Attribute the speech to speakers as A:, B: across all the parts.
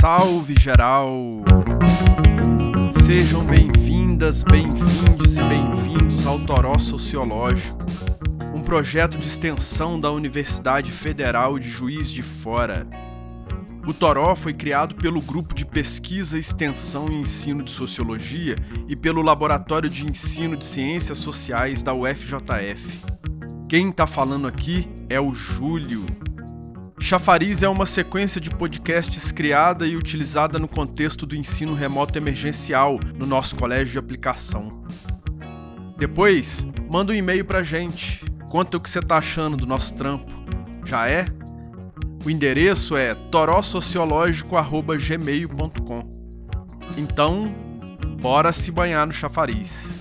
A: Salve geral! Sejam bem-vindas, bem-vindos e bem-vindos ao Toró Sociológico, um projeto de extensão da Universidade Federal de Juiz de Fora. O Toró foi criado pelo Grupo de Pesquisa, Extensão e Ensino de Sociologia e pelo Laboratório de Ensino de Ciências Sociais da UFJF. Quem está falando aqui é o Júlio. Chafariz é uma sequência de podcasts criada e utilizada no contexto do ensino remoto emergencial no nosso colégio de aplicação. Depois, manda um e-mail pra gente. Conta o que você tá achando do nosso trampo. Já é? O endereço é torossociológico.gmail.com Então, bora se banhar no chafariz.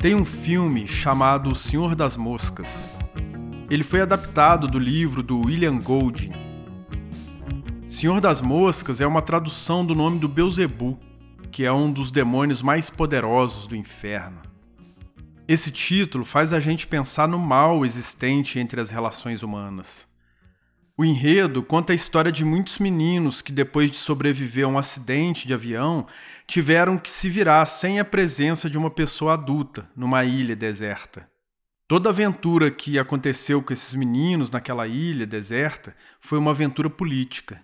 A: Tem um filme chamado O Senhor das Moscas. Ele foi adaptado do livro do William Golding. Senhor das Moscas é uma tradução do nome do Beuzebu, que é um dos demônios mais poderosos do inferno. Esse título faz a gente pensar no mal existente entre as relações humanas. O enredo conta a história de muitos meninos que, depois de sobreviver a um acidente de avião, tiveram que se virar sem a presença de uma pessoa adulta numa ilha deserta. Toda aventura que aconteceu com esses meninos naquela ilha deserta foi uma aventura política.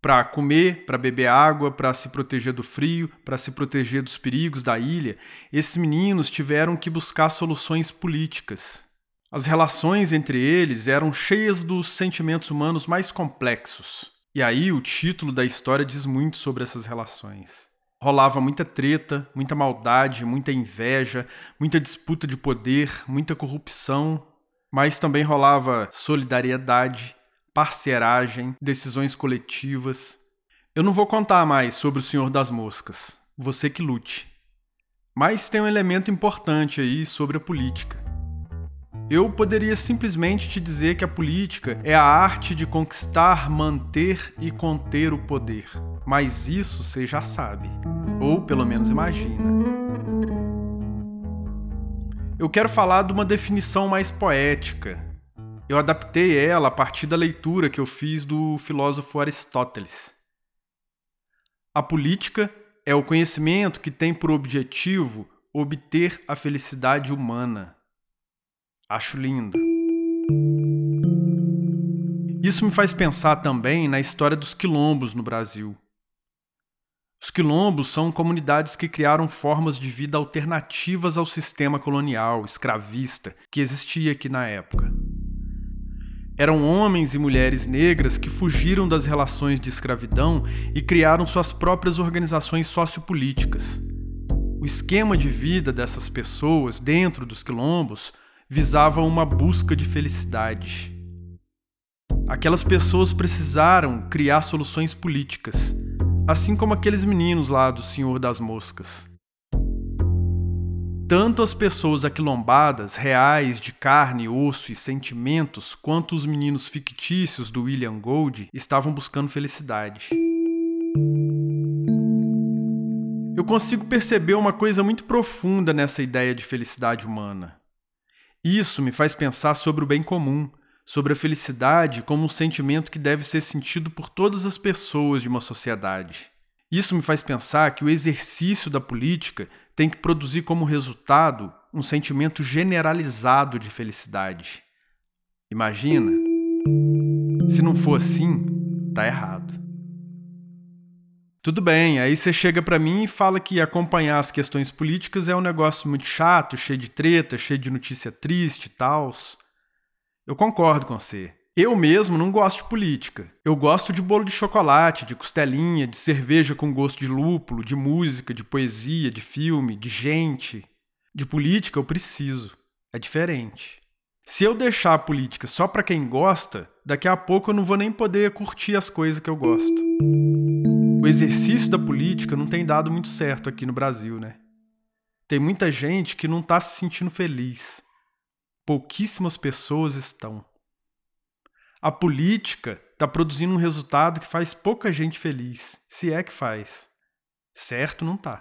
A: Para comer, para beber água, para se proteger do frio, para se proteger dos perigos da ilha, esses meninos tiveram que buscar soluções políticas. As relações entre eles eram cheias dos sentimentos humanos mais complexos. E aí o título da história diz muito sobre essas relações. Rolava muita treta, muita maldade, muita inveja, muita disputa de poder, muita corrupção, mas também rolava solidariedade, parceragem, decisões coletivas. Eu não vou contar mais sobre o Senhor das Moscas, você que lute. Mas tem um elemento importante aí sobre a política. Eu poderia simplesmente te dizer que a política é a arte de conquistar, manter e conter o poder. Mas isso você já sabe, ou pelo menos imagina. Eu quero falar de uma definição mais poética. Eu adaptei ela a partir da leitura que eu fiz do filósofo Aristóteles. A política é o conhecimento que tem por objetivo obter a felicidade humana. Acho lindo. Isso me faz pensar também na história dos quilombos no Brasil. Os quilombos são comunidades que criaram formas de vida alternativas ao sistema colonial, escravista, que existia aqui na época. Eram homens e mulheres negras que fugiram das relações de escravidão e criaram suas próprias organizações sociopolíticas. O esquema de vida dessas pessoas dentro dos quilombos visava uma busca de felicidade. Aquelas pessoas precisaram criar soluções políticas, assim como aqueles meninos lá do Senhor das Moscas. Tanto as pessoas aquilombadas, reais, de carne, osso e sentimentos, quanto os meninos fictícios do William Gold estavam buscando felicidade. Eu consigo perceber uma coisa muito profunda nessa ideia de felicidade humana. Isso me faz pensar sobre o bem comum, sobre a felicidade como um sentimento que deve ser sentido por todas as pessoas de uma sociedade. Isso me faz pensar que o exercício da política tem que produzir como resultado um sentimento generalizado de felicidade. Imagina? Se não for assim, tá errado. Tudo bem, aí você chega para mim e fala que acompanhar as questões políticas é um negócio muito chato, cheio de treta, cheio de notícia triste e tal. Eu concordo com você. Eu mesmo não gosto de política. Eu gosto de bolo de chocolate, de costelinha, de cerveja com gosto de lúpulo, de música, de poesia, de filme, de gente. De política eu preciso. É diferente. Se eu deixar a política só para quem gosta, daqui a pouco eu não vou nem poder curtir as coisas que eu gosto o exercício da política não tem dado muito certo aqui no Brasil, né? Tem muita gente que não está se sentindo feliz. Pouquíssimas pessoas estão. A política está produzindo um resultado que faz pouca gente feliz, se é que faz. Certo, não tá.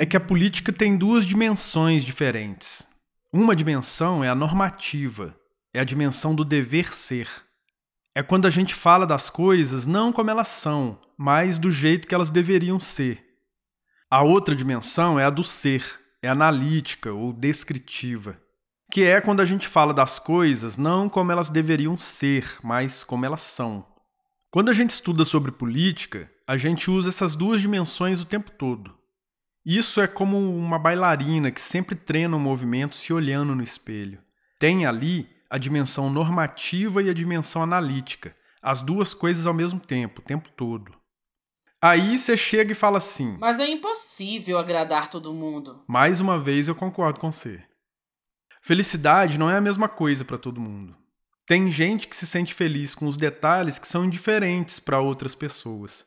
A: É que a política tem duas dimensões diferentes. Uma dimensão é a normativa, é a dimensão do dever ser. É quando a gente fala das coisas não como elas são, mas do jeito que elas deveriam ser. A outra dimensão é a do ser, é analítica ou descritiva, que é quando a gente fala das coisas não como elas deveriam ser, mas como elas são. Quando a gente estuda sobre política, a gente usa essas duas dimensões o tempo todo. Isso é como uma bailarina que sempre treina um movimento se olhando no espelho. Tem ali a dimensão normativa e a dimensão analítica, as duas coisas ao mesmo tempo, o tempo todo. Aí você chega e fala assim:
B: Mas é impossível agradar todo mundo.
A: Mais uma vez eu concordo com você. Felicidade não é a mesma coisa para todo mundo. Tem gente que se sente feliz com os detalhes que são indiferentes para outras pessoas.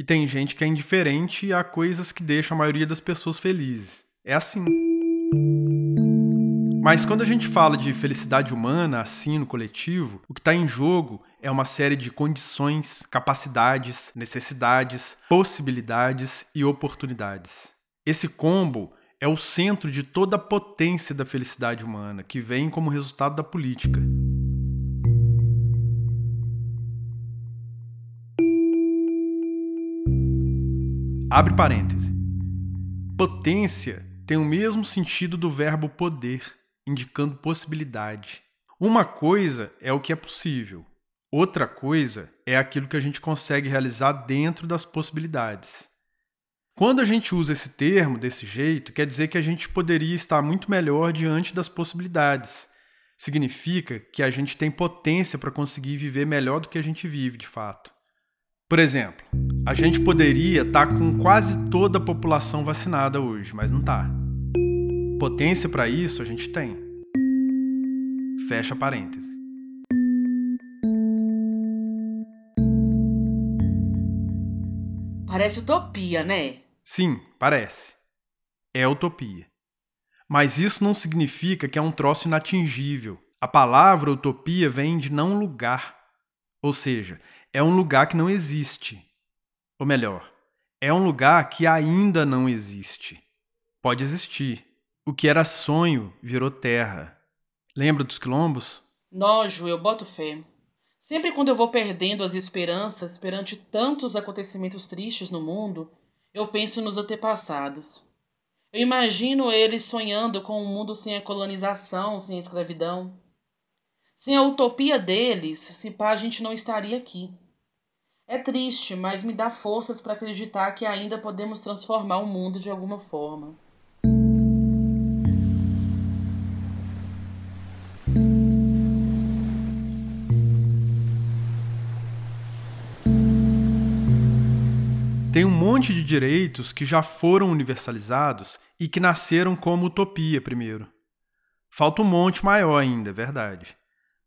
A: E tem gente que é indiferente a coisas que deixam a maioria das pessoas felizes. É assim. Mas quando a gente fala de felicidade humana, assim, no coletivo, o que está em jogo é uma série de condições, capacidades, necessidades, possibilidades e oportunidades. Esse combo é o centro de toda a potência da felicidade humana, que vem como resultado da política. Abre parêntese. Potência tem o mesmo sentido do verbo poder, indicando possibilidade. Uma coisa é o que é possível, outra coisa é aquilo que a gente consegue realizar dentro das possibilidades. Quando a gente usa esse termo desse jeito, quer dizer que a gente poderia estar muito melhor diante das possibilidades. Significa que a gente tem potência para conseguir viver melhor do que a gente vive de fato. Por exemplo, a gente poderia estar tá com quase toda a população vacinada hoje, mas não está. Potência para isso a gente tem. Fecha parêntese.
B: Parece utopia, né?
A: Sim, parece. É utopia. Mas isso não significa que é um troço inatingível. A palavra utopia vem de não lugar. Ou seja, é um lugar que não existe. Ou melhor, é um lugar que ainda não existe. Pode existir. O que era sonho virou terra. Lembra dos quilombos?
B: Nojo, eu boto fé. Sempre quando eu vou perdendo as esperanças perante tantos acontecimentos tristes no mundo, eu penso nos antepassados. Eu imagino eles sonhando com um mundo sem a colonização, sem a escravidão. Sem a utopia deles, se pá, a gente não estaria aqui. É triste, mas me dá forças para acreditar que ainda podemos transformar o mundo de alguma forma.
A: Tem um monte de direitos que já foram universalizados e que nasceram como utopia primeiro. Falta um monte maior ainda, é verdade.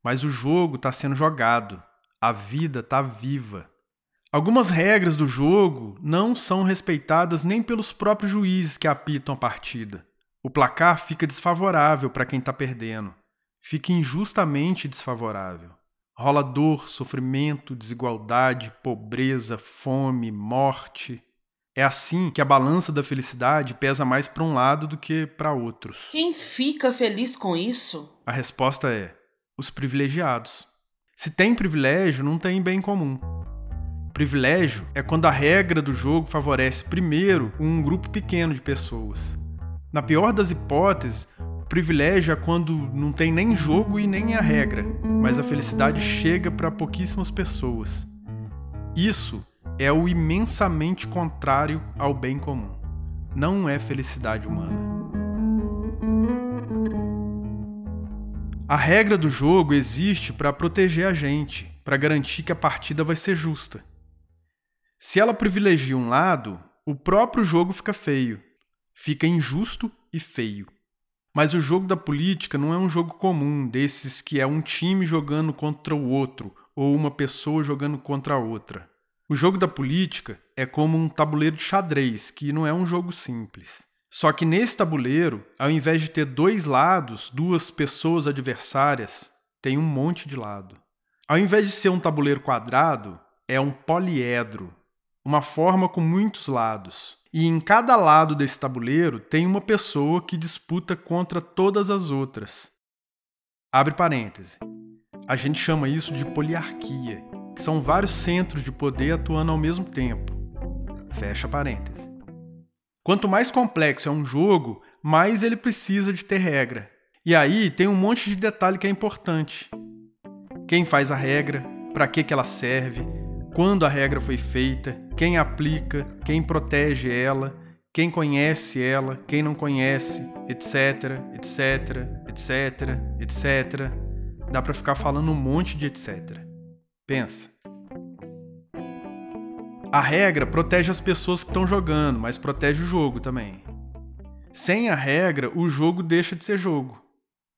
A: Mas o jogo está sendo jogado, a vida está viva. Algumas regras do jogo não são respeitadas nem pelos próprios juízes que apitam a partida. O placar fica desfavorável para quem está perdendo. Fica injustamente desfavorável. Rola dor, sofrimento, desigualdade, pobreza, fome, morte. É assim que a balança da felicidade pesa mais para um lado do que para outros.
B: Quem fica feliz com isso?
A: A resposta é: os privilegiados. Se tem privilégio, não tem bem comum. Privilégio é quando a regra do jogo favorece primeiro um grupo pequeno de pessoas. Na pior das hipóteses, privilégio é quando não tem nem jogo e nem a regra, mas a felicidade chega para pouquíssimas pessoas. Isso é o imensamente contrário ao bem comum. Não é felicidade humana. A regra do jogo existe para proteger a gente, para garantir que a partida vai ser justa. Se ela privilegia um lado, o próprio jogo fica feio, fica injusto e feio. Mas o jogo da política não é um jogo comum desses que é um time jogando contra o outro ou uma pessoa jogando contra a outra. O jogo da política é como um tabuleiro de xadrez, que não é um jogo simples. Só que nesse tabuleiro, ao invés de ter dois lados, duas pessoas adversárias, tem um monte de lado. Ao invés de ser um tabuleiro quadrado, é um poliedro. uma forma com muitos lados. E em cada lado desse tabuleiro tem uma pessoa que disputa contra todas as outras. Abre parêntese. A gente chama isso de poliarquia, que são vários centros de poder atuando ao mesmo tempo. Fecha parêntese. Quanto mais complexo é um jogo, mais ele precisa de ter regra. E aí tem um monte de detalhe que é importante. Quem faz a regra, para que, que ela serve, quando a regra foi feita, quem aplica, quem protege ela, quem conhece ela, quem não conhece, etc, etc, etc, etc. Dá para ficar falando um monte de etc. Pensa. A regra protege as pessoas que estão jogando, mas protege o jogo também. Sem a regra, o jogo deixa de ser jogo.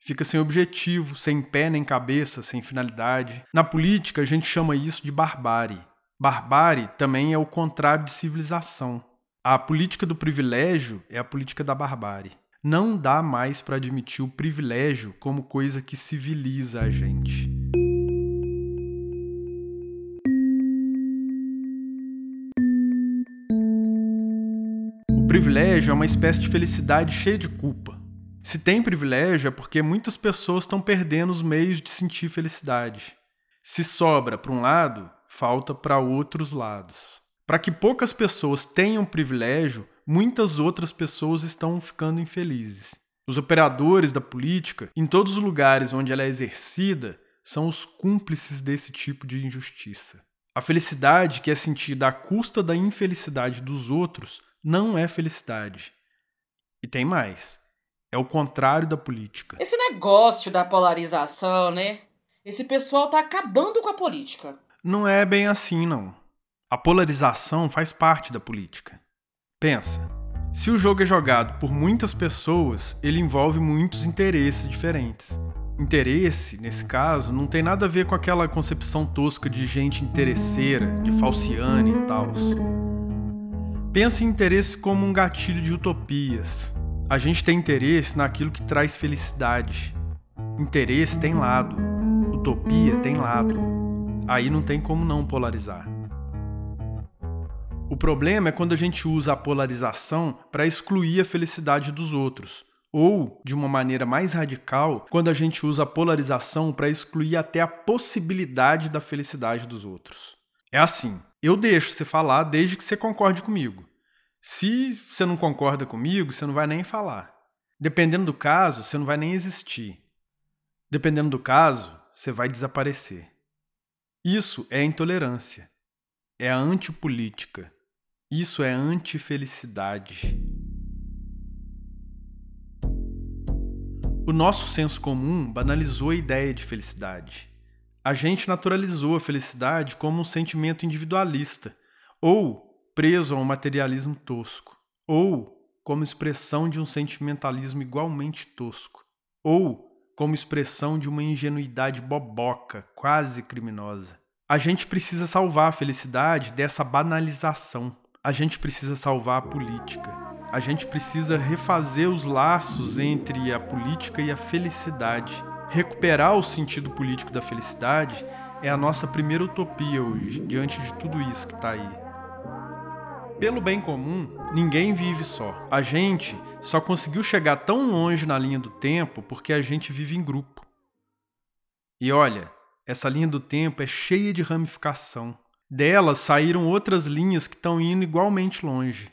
A: Fica sem objetivo, sem pé nem cabeça, sem finalidade. Na política, a gente chama isso de barbárie. Barbárie também é o contrário de civilização. A política do privilégio é a política da barbárie. Não dá mais para admitir o privilégio como coisa que civiliza a gente. Privilégio é uma espécie de felicidade cheia de culpa. Se tem privilégio é porque muitas pessoas estão perdendo os meios de sentir felicidade. Se sobra para um lado, falta para outros lados. Para que poucas pessoas tenham privilégio, muitas outras pessoas estão ficando infelizes. Os operadores da política, em todos os lugares onde ela é exercida, são os cúmplices desse tipo de injustiça. A felicidade que é sentida à custa da infelicidade dos outros não é felicidade. E tem mais. É o contrário da política.
B: Esse negócio da polarização, né? Esse pessoal tá acabando com a política.
A: Não é bem assim, não. A polarização faz parte da política. Pensa. Se o jogo é jogado por muitas pessoas, ele envolve muitos interesses diferentes. Interesse, nesse caso, não tem nada a ver com aquela concepção tosca de gente interesseira, de falciane e tal. Pensa em interesse como um gatilho de utopias. A gente tem interesse naquilo que traz felicidade. Interesse tem lado, utopia tem lado. Aí não tem como não polarizar. O problema é quando a gente usa a polarização para excluir a felicidade dos outros, ou, de uma maneira mais radical, quando a gente usa a polarização para excluir até a possibilidade da felicidade dos outros. É assim: eu deixo você falar desde que você concorde comigo. Se você não concorda comigo, você não vai nem falar. Dependendo do caso, você não vai nem existir. Dependendo do caso, você vai desaparecer. Isso é intolerância. É a antipolítica. Isso é antifelicidade. O nosso senso comum banalizou a ideia de felicidade a gente naturalizou a felicidade como um sentimento individualista, ou preso a um materialismo tosco, ou como expressão de um sentimentalismo igualmente tosco, ou como expressão de uma ingenuidade boboca, quase criminosa. A gente precisa salvar a felicidade dessa banalização. A gente precisa salvar a política. A gente precisa refazer os laços entre a política e a felicidade recuperar o sentido político da felicidade é a nossa primeira utopia hoje, diante de tudo isso que está aí. Pelo bem comum, ninguém vive só. A gente só conseguiu chegar tão longe na linha do tempo porque a gente vive em grupo. E olha, essa linha do tempo é cheia de ramificação. Delas saíram outras linhas que estão indo igualmente longe.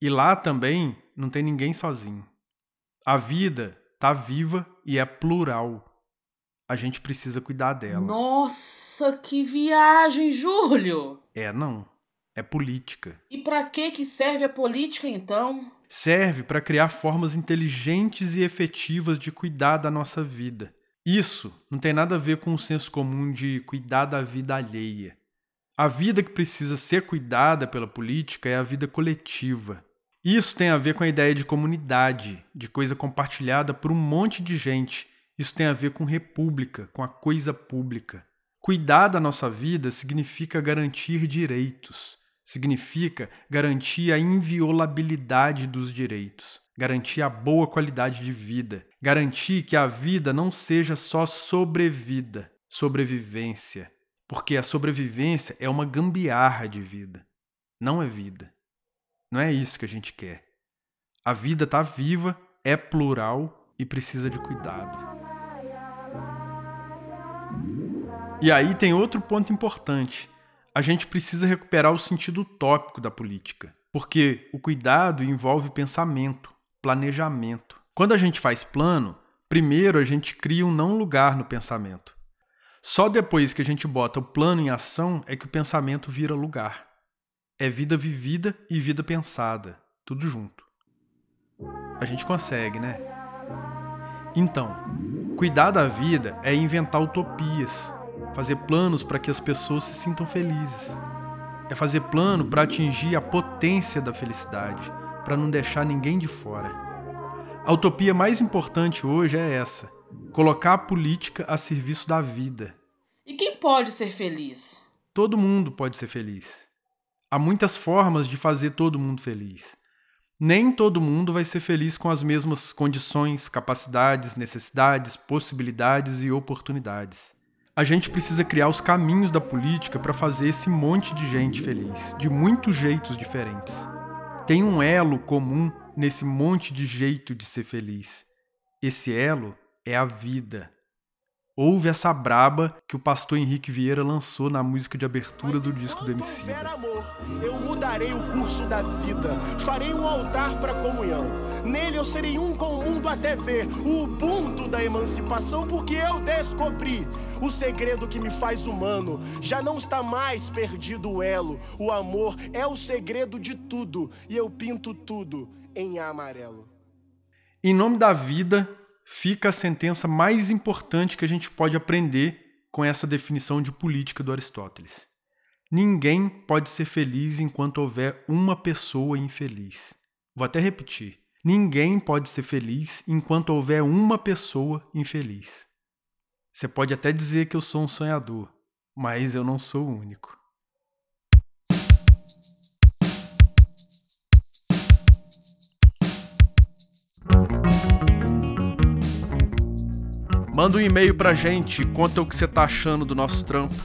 A: E lá também não tem ninguém sozinho. A vida tá viva e é plural. A gente precisa cuidar dela.
B: Nossa, que viagem, Júlio!
A: É, não. É política.
B: E para que que serve a política então?
A: Serve para criar formas inteligentes e efetivas de cuidar da nossa vida. Isso não tem nada a ver com o senso comum de cuidar da vida alheia. A vida que precisa ser cuidada pela política é a vida coletiva. Isso tem a ver com a ideia de comunidade, de coisa compartilhada por um monte de gente. Isso tem a ver com república, com a coisa pública. Cuidar da nossa vida significa garantir direitos, significa garantir a inviolabilidade dos direitos, garantir a boa qualidade de vida, garantir que a vida não seja só sobrevida, sobrevivência, porque a sobrevivência é uma gambiarra de vida. não é vida. Não é isso que a gente quer. A vida está viva, é plural e precisa de cuidado. E aí tem outro ponto importante. A gente precisa recuperar o sentido utópico da política, porque o cuidado envolve pensamento, planejamento. Quando a gente faz plano, primeiro a gente cria um não lugar no pensamento. Só depois que a gente bota o plano em ação é que o pensamento vira lugar. É vida vivida e vida pensada, tudo junto. A gente consegue, né? Então, cuidar da vida é inventar utopias, fazer planos para que as pessoas se sintam felizes. É fazer plano para atingir a potência da felicidade, para não deixar ninguém de fora. A utopia mais importante hoje é essa: colocar a política a serviço da vida.
B: E quem pode ser feliz?
A: Todo mundo pode ser feliz. Há muitas formas de fazer todo mundo feliz. Nem todo mundo vai ser feliz com as mesmas condições, capacidades, necessidades, possibilidades e oportunidades. A gente precisa criar os caminhos da política para fazer esse monte de gente feliz, de muitos jeitos diferentes. Tem um elo comum nesse monte de jeito de ser feliz. Esse elo é a vida. Ouve essa braba que o pastor Henrique Vieira lançou na música de abertura do disco do MC.
C: amor, eu mudarei o curso da vida, farei um altar para comunhão. Nele eu serei um com o mundo até ver o ubuntu da emancipação, porque eu descobri o segredo que me faz humano. Já não está mais perdido o elo. O amor é o segredo de tudo e eu pinto tudo em amarelo.
A: Em nome da vida, fica a sentença mais importante que a gente pode aprender com essa definição de política do Aristóteles. Ninguém pode ser feliz enquanto houver uma pessoa infeliz. Vou até repetir. Ninguém pode ser feliz enquanto houver uma pessoa infeliz. Você pode até dizer que eu sou um sonhador, mas eu não sou o único. Manda um e-mail pra gente, conta o que você tá achando do nosso trampo.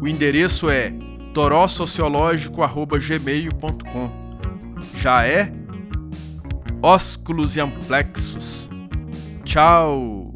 A: O endereço é torossociológico.gmail.com Já é? Ósculos e amplexos. Tchau!